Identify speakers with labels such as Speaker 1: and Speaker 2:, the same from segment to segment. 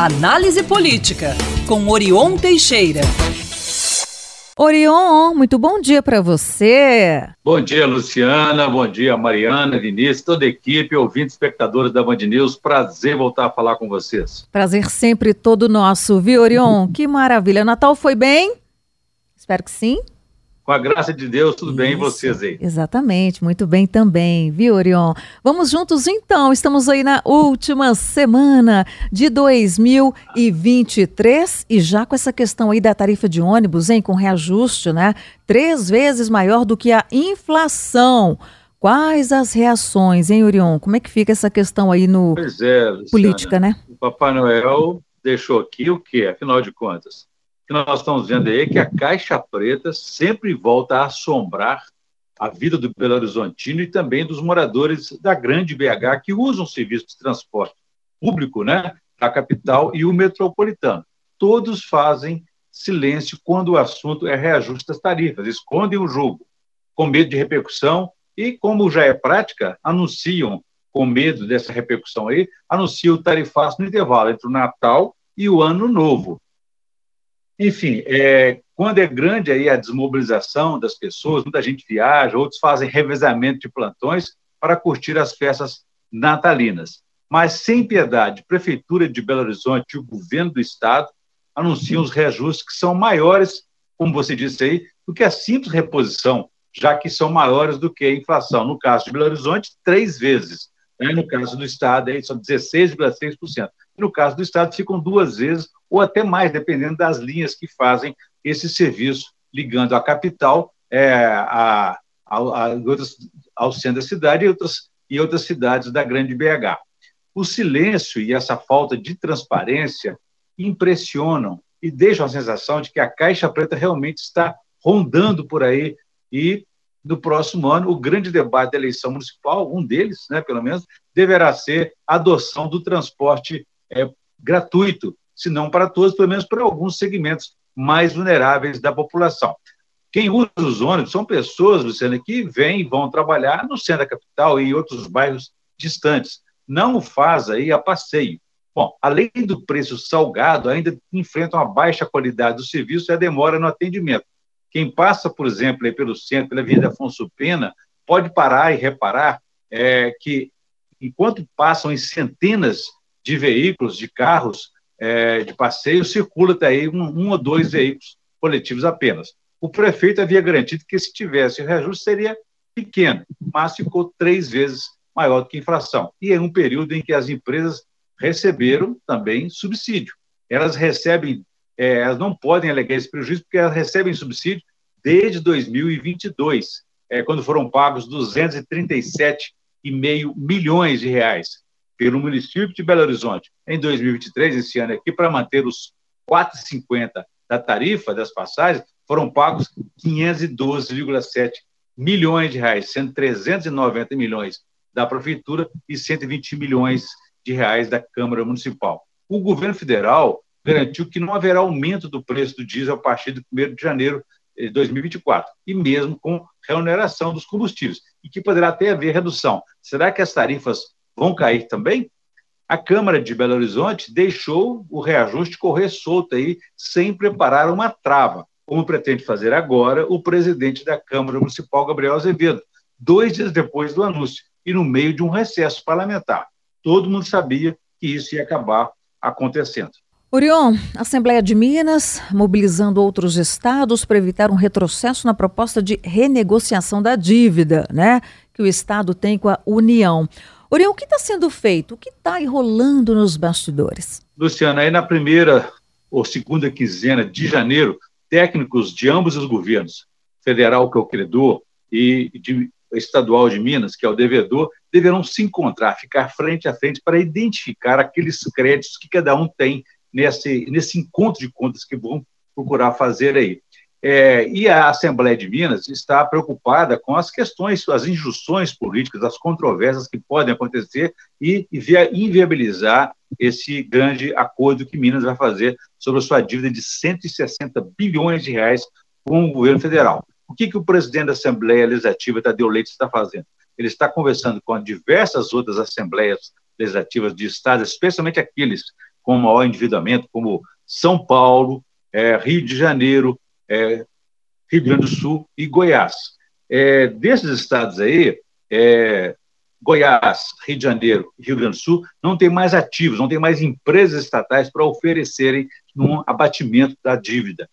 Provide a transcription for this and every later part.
Speaker 1: Análise Política, com Orion Teixeira.
Speaker 2: Orion, muito bom dia para você.
Speaker 3: Bom dia, Luciana. Bom dia, Mariana, Vinícius, toda a equipe, ouvintes, espectadores da Band News. Prazer voltar a falar com vocês.
Speaker 2: Prazer sempre todo nosso, viu, Orion? que maravilha. Natal foi bem? Espero que sim.
Speaker 3: Com a graça de Deus, tudo Isso, bem e vocês aí?
Speaker 2: Exatamente, muito bem também, viu, Orion? Vamos juntos então, estamos aí na última semana de 2023 e já com essa questão aí da tarifa de ônibus, hein, com reajuste, né? Três vezes maior do que a inflação. Quais as reações, hein, Orion? Como é que fica essa questão aí no
Speaker 3: é,
Speaker 2: política, né?
Speaker 3: O Papai Noel deixou aqui o quê, afinal de contas? Que nós estamos vendo aí é que a Caixa Preta sempre volta a assombrar a vida do Belo Horizontino e também dos moradores da grande BH que usam o serviço de transporte público, né, da capital e o metropolitano. Todos fazem silêncio quando o assunto é reajuste das tarifas, escondem o jogo, com medo de repercussão e, como já é prática, anunciam, com medo dessa repercussão aí, anunciam o tarifaço no intervalo entre o Natal e o Ano Novo. Enfim, é, quando é grande aí a desmobilização das pessoas, muita gente viaja, outros fazem revezamento de plantões para curtir as festas natalinas. Mas, sem piedade, Prefeitura de Belo Horizonte e o governo do Estado anunciam os reajustes que são maiores, como você disse aí, do que a simples reposição, já que são maiores do que a inflação. No caso de Belo Horizonte, três vezes. Né? No caso do Estado, aí, são 16,6%. No caso do Estado, ficam duas vezes ou até mais, dependendo das linhas que fazem esse serviço, ligando a capital é, a, a, a outras, ao centro da cidade e outras, e outras cidades da grande BH. O silêncio e essa falta de transparência impressionam e deixam a sensação de que a Caixa Preta realmente está rondando por aí e no próximo ano o grande debate da eleição municipal, um deles, né, pelo menos, deverá ser a adoção do transporte é, gratuito se não para todos, pelo menos para alguns segmentos mais vulneráveis da população. Quem usa os ônibus são pessoas, Luciana, que vêm e vão trabalhar no centro da capital e em outros bairros distantes. Não faz aí a passeio. Bom, além do preço salgado, ainda enfrentam a baixa qualidade do serviço e a demora no atendimento. Quem passa, por exemplo, pelo centro, pela Avenida Afonso Pena, pode parar e reparar é, que, enquanto passam em centenas de veículos, de carros, é, de passeio, circula até aí um, um, ou dois veículos coletivos apenas. O prefeito havia garantido que, se tivesse reajuste, seria pequeno, mas ficou três vezes maior do que a inflação. E é um período em que as empresas receberam também subsídio. Elas recebem, é, elas não podem alegar esse prejuízo porque elas recebem subsídio desde 2022, é, quando foram pagos 237,5 milhões de reais pelo município de Belo Horizonte em 2023, esse ano aqui, para manter os 4,50 da tarifa das passagens, foram pagos 512,7 milhões de reais, sendo 390 milhões da prefeitura e 120 milhões de reais da Câmara Municipal. O governo federal garantiu que não haverá aumento do preço do diesel a partir do 1 de janeiro de 2024, e mesmo com reoneração dos combustíveis, e que poderá até haver redução. Será que as tarifas vão cair também? A Câmara de Belo Horizonte deixou o reajuste correr solto aí, sem preparar uma trava, como pretende fazer agora o presidente da Câmara Municipal, Gabriel Azevedo, dois dias depois do anúncio e no meio de um recesso parlamentar. Todo mundo sabia que isso ia acabar acontecendo.
Speaker 2: Orion, Assembleia de Minas mobilizando outros estados para evitar um retrocesso na proposta de renegociação da dívida, né, que o estado tem com a União. Orião, o que está sendo feito? O que está enrolando nos bastidores?
Speaker 3: Luciana, aí na primeira ou segunda quinzena de janeiro, técnicos de ambos os governos, federal, que é o credor, e de, estadual de Minas, que é o devedor, deverão se encontrar, ficar frente a frente para identificar aqueles créditos que cada um tem nesse, nesse encontro de contas que vão procurar fazer aí. É, e a Assembleia de Minas está preocupada com as questões, as injunções políticas, as controvérsias que podem acontecer e, via, inviabilizar esse grande acordo que Minas vai fazer sobre a sua dívida de 160 bilhões de reais com o governo federal. O que, que o presidente da Assembleia Legislativa, Tadeu Leite, está fazendo? Ele está conversando com diversas outras assembleias legislativas de estados, especialmente aqueles com maior endividamento, como São Paulo, é, Rio de Janeiro, é, Rio Grande do Sul e Goiás. É, desses estados aí, é, Goiás, Rio de Janeiro e Rio Grande do Sul não tem mais ativos, não tem mais empresas estatais para oferecerem um abatimento da dívida.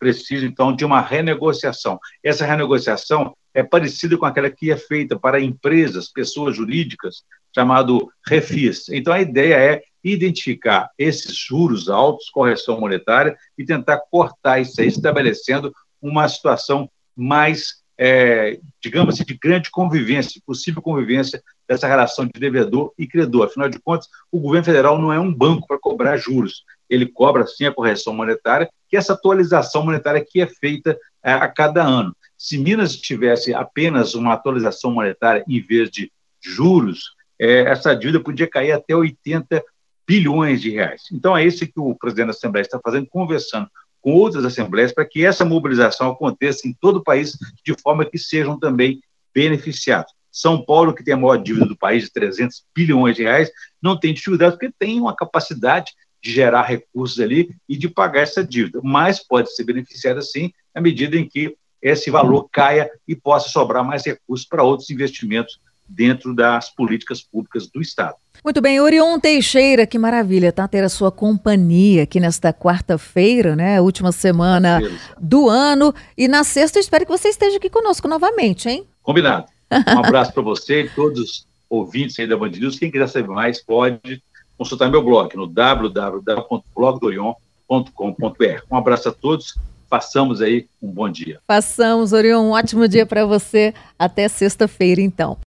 Speaker 3: Precisa, então, de uma renegociação. Essa renegociação é parecida com aquela que é feita para empresas, pessoas jurídicas, chamado refis. Então, a ideia é identificar esses juros altos, correção monetária, e tentar cortar isso aí, estabelecendo uma situação mais é, digamos assim, de grande convivência, possível convivência dessa relação de devedor e credor. Afinal de contas, o governo federal não é um banco para cobrar juros. Ele cobra, sim, a correção monetária, que essa atualização monetária que é feita é, a cada ano. Se Minas tivesse apenas uma atualização monetária em vez de juros, é, essa dívida podia cair até 80 bilhões de reais. Então, é isso que o presidente da Assembleia está fazendo, conversando com outras assembleias para que essa mobilização aconteça em todo o país de forma que sejam também beneficiados. São Paulo, que tem a maior dívida do país, de 300 bilhões de reais, não tem dificuldade porque tem uma capacidade de gerar recursos ali e de pagar essa dívida, mas pode ser beneficiada sim à medida em que esse valor caia e possa sobrar mais recursos para outros investimentos dentro das políticas públicas do Estado.
Speaker 2: Muito bem, Orion Teixeira, que maravilha, tá? Ter a sua companhia aqui nesta quarta-feira, né? Última semana do ano. E na sexta eu espero que você esteja aqui conosco novamente, hein?
Speaker 3: Combinado. Um abraço para você e todos os ouvintes aí da Band News. Quem quiser saber mais, pode consultar meu blog no www.blogdorion.com.br. Um abraço a todos. Passamos aí um bom dia.
Speaker 2: Passamos, Orion. Um ótimo dia para você. Até sexta-feira, então.